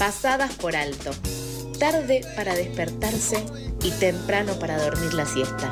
pasadas por alto, tarde para despertarse y temprano para dormir la siesta.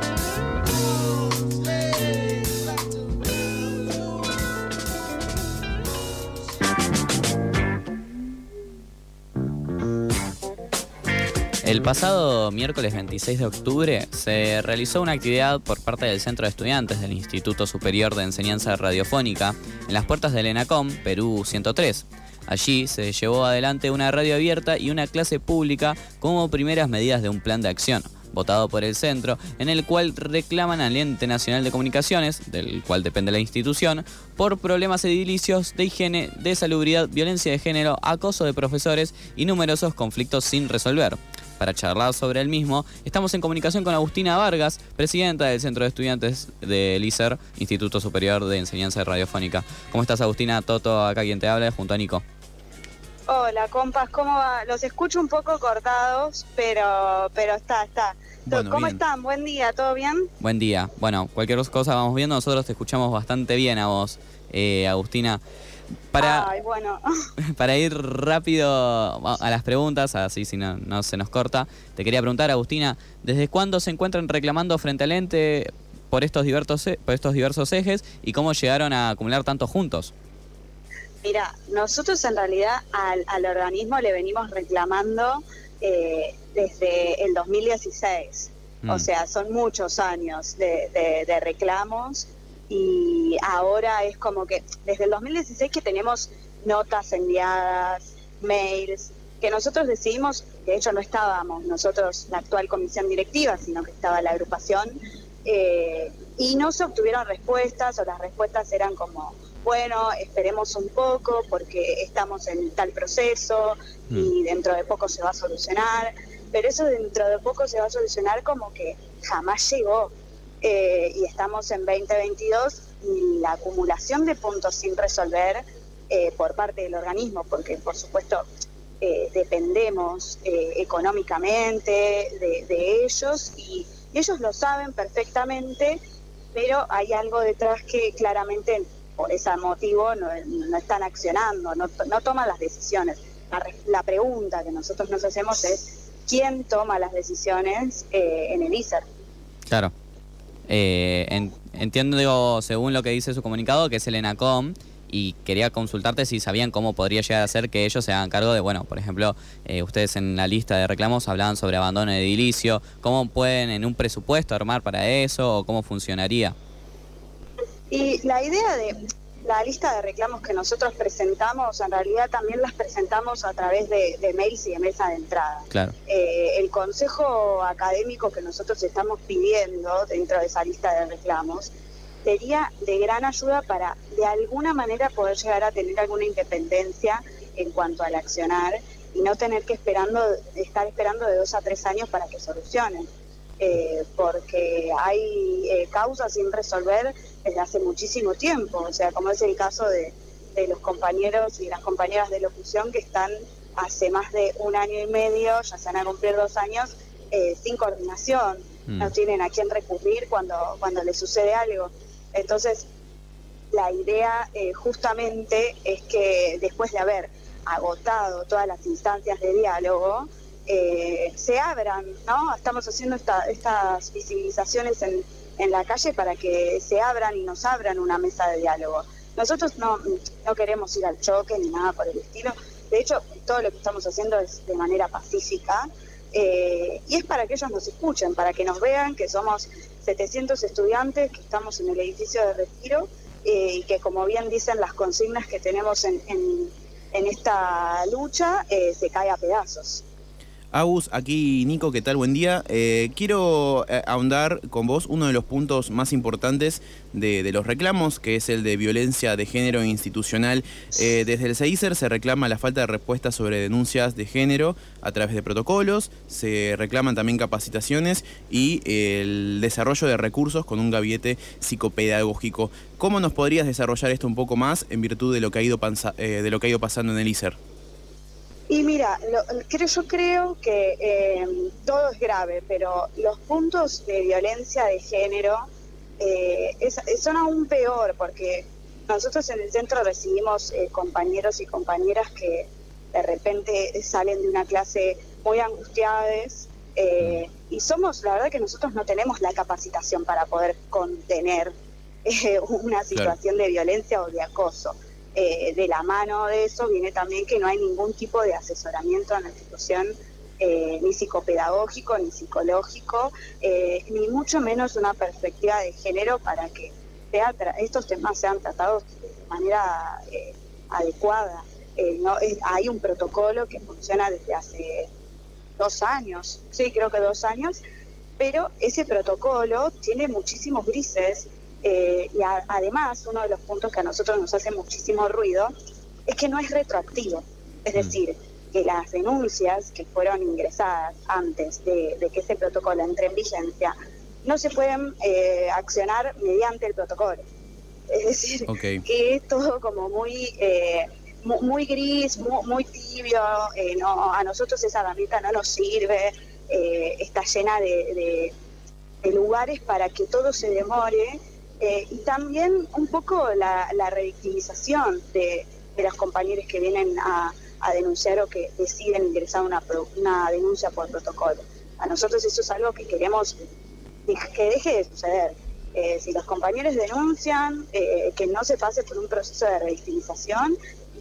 El pasado miércoles 26 de octubre se realizó una actividad por parte del Centro de Estudiantes del Instituto Superior de Enseñanza Radiofónica en las puertas del ENACOM, Perú 103. Allí se llevó adelante una radio abierta y una clase pública como primeras medidas de un plan de acción votado por el centro, en el cual reclaman al ente nacional de comunicaciones, del cual depende la institución, por problemas edilicios de higiene, de salubridad, violencia de género, acoso de profesores y numerosos conflictos sin resolver. Para charlar sobre el mismo, estamos en comunicación con Agustina Vargas, presidenta del Centro de Estudiantes del ISER, Instituto Superior de Enseñanza Radiofónica. ¿Cómo estás, Agustina? Toto, acá quien te habla, junto a Nico. Hola, compas, ¿cómo va? Los escucho un poco cortados, pero, pero está, está. ¿Cómo están? Buen día, ¿todo bien? Buen día. Bueno, cualquier cosa vamos viendo, nosotros te escuchamos bastante bien a vos, eh, Agustina. Para, bueno. para ir rápido a las preguntas, así si no, no se nos corta, te quería preguntar, Agustina, ¿desde cuándo se encuentran reclamando frente al ente por estos diversos, e, por estos diversos ejes y cómo llegaron a acumular tantos juntos? Mira, nosotros en realidad al, organismo le venimos reclamando eh, desde el 2016. O mm. sea, son muchos años de reclamos y ahora es como que desde el 2016 que tenemos notas enviadas, mails, que nosotros decidimos, de hecho no estábamos nosotros la actual comisión directiva, sino que estaba la agrupación, eh, y no se obtuvieron respuestas o las respuestas eran como, bueno, esperemos un poco porque estamos en tal proceso y mm. dentro de poco se va a solucionar, pero eso dentro de poco se va a solucionar como que jamás llegó. Eh, y estamos en 2022 y la acumulación de puntos sin resolver eh, por parte del organismo, porque por supuesto eh, dependemos económicamente de, ellos y, ellos lo saben perfectamente, pero hay algo detrás que claramente por ese motivo no, están accionando, no, toman las decisiones. La, la, pregunta que nosotros nos hacemos es, ¿quién toma las decisiones en el ISER? Claro. Eh, entiendo, digo, según lo que dice su comunicado, que es el ENACOM, y quería consultarte si sabían cómo podría llegar a ser que ellos se hagan cargo de, bueno, por ejemplo, eh, ustedes en la lista de reclamos hablaban sobre abandono de edilicio, ¿cómo pueden en un presupuesto armar para eso o cómo funcionaría? Y la idea de, la lista de reclamos que nosotros presentamos, en realidad también las presentamos a través de, mails y de mesa de entrada. Claro. Eh, el consejo académico que nosotros estamos pidiendo dentro de esa lista de reclamos sería de gran ayuda para de alguna manera poder llegar a tener alguna independencia en cuanto al accionar y no tener que esperando estar esperando de dos a tres años para que solucionen. Eh, porque hay eh, causas sin resolver desde hace muchísimo tiempo, o sea, como es el caso de, los compañeros y las compañeras de locución que están hace más de un año y medio, ya se van a cumplir dos años, eh, sin coordinación, no mm. tienen a quién recurrir cuando, cuando les sucede algo. Entonces, la idea justamente es que después de haber agotado todas las instancias de diálogo, eh, se abran, ¿no? Estamos haciendo estas visibilizaciones en, en la calle para que se abran y nos abran una mesa de diálogo. Nosotros no, no queremos ir al choque ni nada por el estilo. De hecho, todo lo que estamos haciendo es de manera pacífica eh, y es para que ellos nos escuchen, para que nos vean que somos 700 estudiantes que estamos en el edificio de retiro eh, y que, como bien dicen las consignas que tenemos en, en, en esta lucha, se cae a pedazos. Agus, aquí Nico, ¿qué tal? Buen día. Eh, quiero eh, ahondar con vos uno de los puntos más importantes de, los reclamos, que es el de violencia de género institucional. Eh, desde el CEICER se reclama la falta de respuesta sobre denuncias de género a través de protocolos, se reclaman también capacitaciones y el desarrollo de recursos con un gabinete psicopedagógico. ¿Cómo nos podrías desarrollar esto un poco más en virtud de lo que ha ido, de lo que ha ido pasando en el ICER? Y mira, creo, yo creo que em, todo es grave, pero los puntos de violencia de género eh, son aún peor porque nosotros en el centro recibimos eh, compañeros y compañeras que, de repente salen de una clase muy angustiadas eh, y somos, la verdad que nosotros no tenemos la capacitación para poder contener eh, una situación de violencia o de acoso. Eh, de la mano de eso viene también que no hay ningún tipo de asesoramiento en la institución, ni psicopedagógico, ni psicológico, ni mucho menos una perspectiva de género para que estos temas sean tratados de manera adecuada. no, hay un protocolo que funciona desde hace dos años, sí, creo que dos años, pero ese protocolo tiene muchísimos grises eh, y además uno de los puntos que a nosotros nos hace muchísimo ruido es que no es retroactivo, es mm. decir, que las denuncias que fueron ingresadas antes de, que ese protocolo entre en vigencia no se pueden eh, accionar mediante el protocolo. Es decir, que es todo como muy... Eh, muy, gris, muy, tibio, eh, no, a nosotros esa herramienta no nos sirve, eh, está llena de, lugares para que todo se demore eh, y también un poco la, revictimización de, los compañeros que vienen a, denunciar o que deciden ingresar una, una denuncia por protocolo. A nosotros eso es algo que queremos que deje de suceder. si los compañeros denuncian, que no se pase por un proceso de revictimización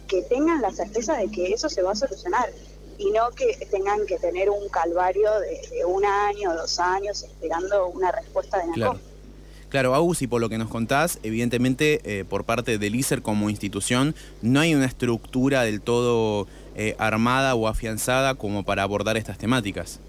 que tengan la certeza de que eso se va a solucionar y no que tengan que tener un calvario de, un año, dos años esperando una respuesta de NACOM. Claro. Claro, Agus, y por lo que nos contás, evidentemente eh, por parte del ISER como institución no hay una estructura del todo eh, armada o afianzada como para abordar estas temáticas.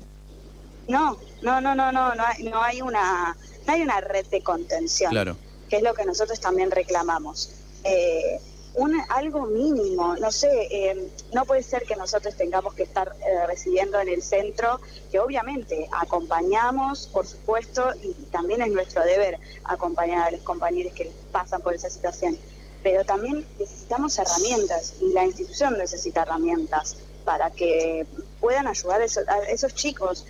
No, no, no, no, no, no hay, no hay una, no hay una red de contención, claro. que es lo que nosotros también reclamamos. Eh, un, algo mínimo, no sé, eh, no puede ser que nosotros tengamos que estar eh, recibiendo en el centro, que obviamente acompañamos, por supuesto, y también es nuestro deber acompañar a los compañeros que pasan por esa situación, pero también necesitamos herramientas y la institución necesita herramientas para que puedan ayudar a esos, chicos.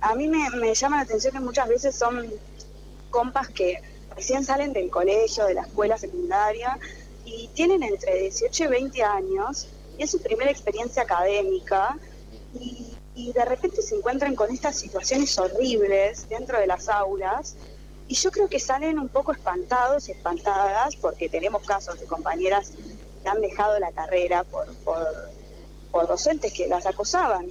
A mí me llama la atención que muchas veces son compas que recién salen del colegio, de la escuela secundaria, y tienen entre 18 y 20 años y es su primera experiencia académica y, de repente se encuentran con estas situaciones horribles dentro de las aulas y yo creo que salen un poco espantados y espantadas porque tenemos casos de compañeras que han dejado la carrera por, por, docentes que las acosaban.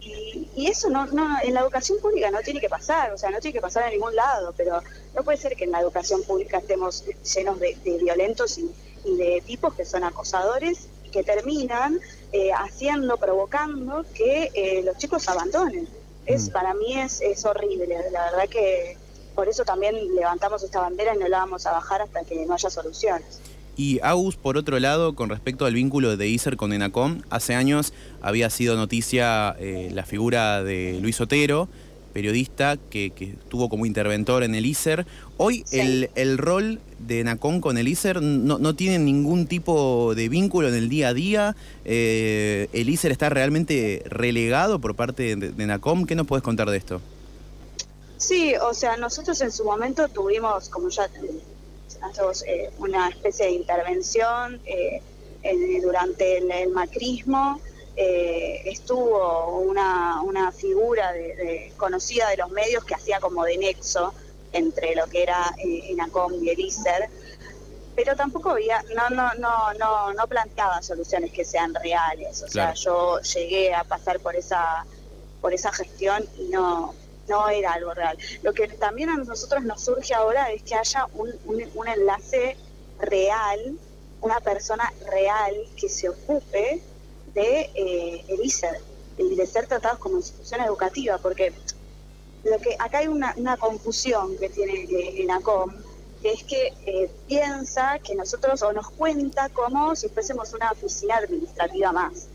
Y, eso no, no, en la educación pública no tiene que pasar, o sea, no tiene que pasar en ningún lado, pero no puede ser que en la educación pública estemos llenos de violentos y, y de tipos que son acosadores y que terminan eh, haciendo, provocando que eh, los chicos abandonen. Es, mm. Para mí es, es horrible, la verdad que por eso también levantamos esta bandera y no la vamos a bajar hasta que no haya soluciones. Y Agus, por otro lado, con respecto al vínculo de ISER con ENACOM, hace años había sido noticia eh, la figura de Luis Otero, periodista que, que estuvo como interventor en el ISER. Hoy el, el, rol de NACOM con el ISER no, no tiene ningún tipo de vínculo en el día a día. Eh, ¿El ISER está realmente relegado por parte de, NACOM? ¿Qué nos puedes contar de esto? Sí, o sea, nosotros en su momento tuvimos, como ya eh, una especie de intervención eh, durante el macrismo. Eh, estuvo una, una figura de, conocida de los medios que hacía como de nexo entre lo que era eh, ENACOM y el ISER, pero tampoco había, no, no, no, no, no planteaba soluciones que sean reales. O sea, yo llegué a pasar por esa, por esa gestión y no, no era algo real. Lo que también a nosotros nos surge ahora es que haya un, un, un enlace real, una persona real que se ocupe de eh, el ISER y de ser tratados como institución educativa, porque lo que acá hay una, confusión que tiene en ACOM, que es que eh, piensa que nosotros o nos cuenta como si fuésemos una oficina administrativa más.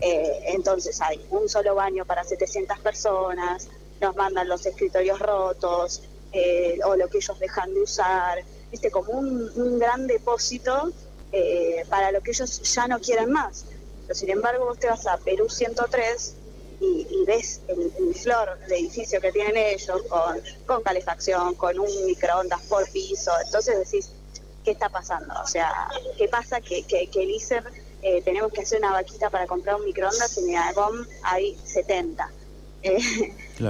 Eh, entonces hay un solo baño para 700 personas, nos mandan los escritorios rotos eh, o lo que ellos dejan de usar, ¿viste? como un, un gran depósito para lo que ellos ya no quieren más sin embargo, vos te vas a Perú 103 y, ves el, flor de edificio que tienen ellos con, con calefacción, con un microondas por piso. Entonces decís, ¿qué está pasando? O sea, ¿qué pasa que, que, el ISER eh, tenemos que hacer una vaquita para comprar un microondas, en ENACOM hay 70. Eh,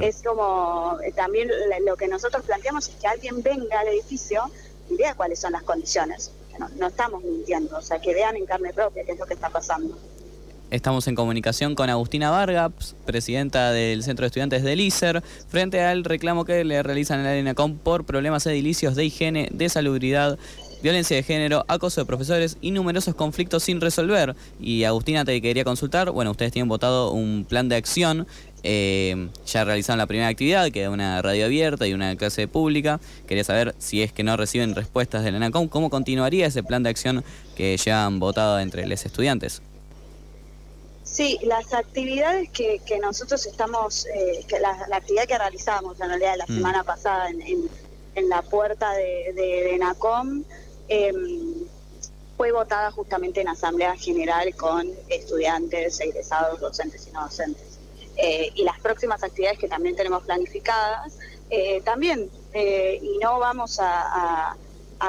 es como, eh, también lo que nosotros planteamos es que alguien venga al edificio y vea cuáles son las condiciones. No, no estamos mintiendo, o sea, que vean en carne propia qué es lo que está pasando. Estamos en comunicación con Agustina Vargas, presidenta del Centro de Estudiantes del ISER, frente al reclamo que le realizan en la ENACOM por problemas edilicios de higiene, de salubridad violencia de género, acoso de profesores y numerosos conflictos sin resolver. Y Agustina te quería consultar, bueno, ustedes tienen votado un plan de acción, eh, ya realizaron la primera actividad, que es una radio abierta y una clase pública. Quería saber si es que no reciben respuestas del ENACOM, ¿cómo continuaría ese plan de acción que ya han votado entre los estudiantes? Sí, las actividades que, nosotros estamos, eh, que la, actividad que realizamos en realidad la mm. semana pasada en, la puerta de, de ENACOM, Em, fue votada justamente en Asamblea General con estudiantes, egresados, docentes y no docentes. Eh, y las próximas actividades que también tenemos planificadas, eh, también, eh, y no vamos a,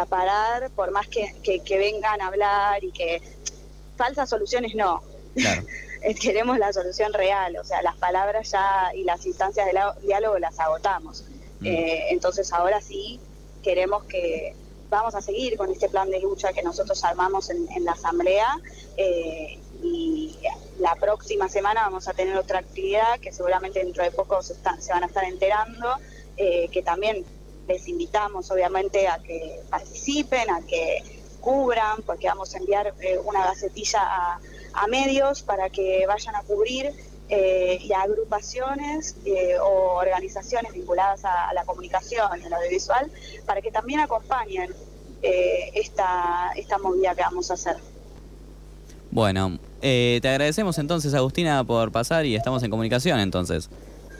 parar por más que, vengan a hablar y que falsas soluciones no. Queremos la solución real, o sea, las palabras ya y las instancias de diálogo las agotamos. Mm. entonces ahora sí queremos que, vamos a seguir con este plan de lucha que nosotros armamos en, la Asamblea eh, y la próxima semana vamos a tener otra actividad que seguramente dentro de poco se, van a estar enterando, eh, que también les invitamos obviamente a que participen, a que cubran, porque vamos a enviar eh, una gacetilla a, medios para que vayan a cubrir y a agrupaciones o organizaciones vinculadas a, a, la comunicación y al audiovisual para que también acompañen eh, esta, esta movida que vamos a hacer. Bueno, eh, te agradecemos entonces, Agustina, por pasar y estamos en comunicación entonces.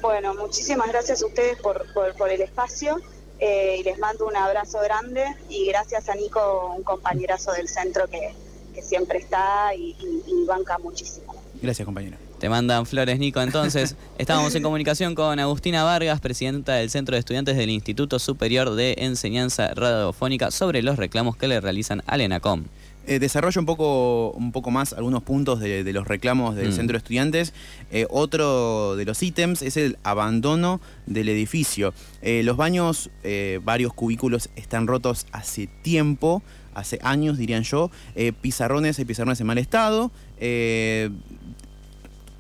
Bueno, muchísimas gracias a ustedes por, por, el espacio eh, y les mando un abrazo grande y gracias a Nico, un compañerazo del centro que, siempre está y, y banca muchísimo. Gracias, compañera. Te mandan flores, Nico. Entonces, estábamos en comunicación con Agustina Vargas, presidenta del Centro de Estudiantes del Instituto Superior de Enseñanza Radiofónica, sobre los reclamos que le realizan al ENACOM. Eh, desarrollo un poco, un poco más algunos puntos de, los reclamos del mm. centro de estudiantes. Eh, otro de los ítems es el abandono del edificio. Eh, los baños, varios cubículos están rotos hace tiempo, hace años dirían yo. pizarrones, hay pizarrones en mal estado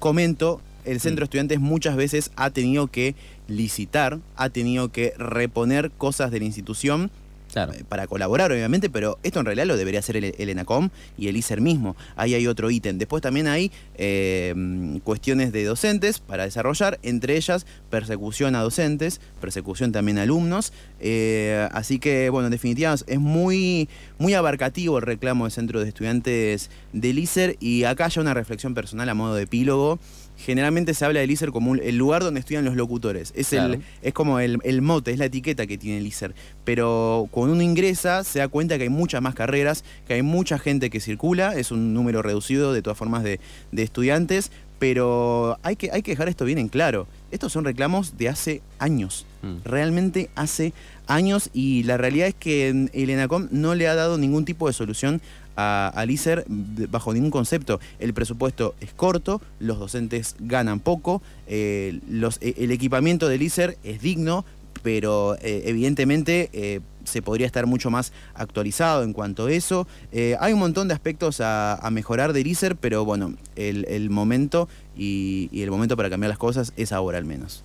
comento, el centro de estudiantes muchas veces ha tenido que licitar, ha tenido que reponer cosas de la institución eh, para colaborar, obviamente, pero esto en realidad lo debería hacer el, ENACOM y el ISER mismo. Ahí hay otro ítem. Después también hay eh, cuestiones de docentes para desarrollar, entre ellas persecución a docentes, persecución también a alumnos. Eh, así que, bueno, en definitiva, es muy, muy abarcativo el reclamo del Centro de Estudiantes del ISER y acá ya una reflexión personal a modo de epílogo generalmente se habla del ISER como el lugar donde estudian los locutores. Es, el, es como el, mote, es la etiqueta que tiene el ISER. Pero cuando uno ingresa se da cuenta que hay muchas más carreras, que hay mucha gente que circula, es un número reducido de todas formas de, estudiantes, pero hay que, hay que dejar esto bien en claro. Estos son reclamos de hace años, mm. realmente hace años y la realidad es que el ENACOM no le ha dado ningún tipo de solución a, al ISER bajo ningún concepto. El presupuesto es corto, los docentes ganan poco, eh, los, eh, el equipamiento del ISER es digno, pero eh, evidentemente se podría estar mucho más actualizado en cuanto a eso. hay un montón de aspectos a, mejorar del ISER, pero bueno, el, momento y el momento para cambiar las cosas es ahora al menos.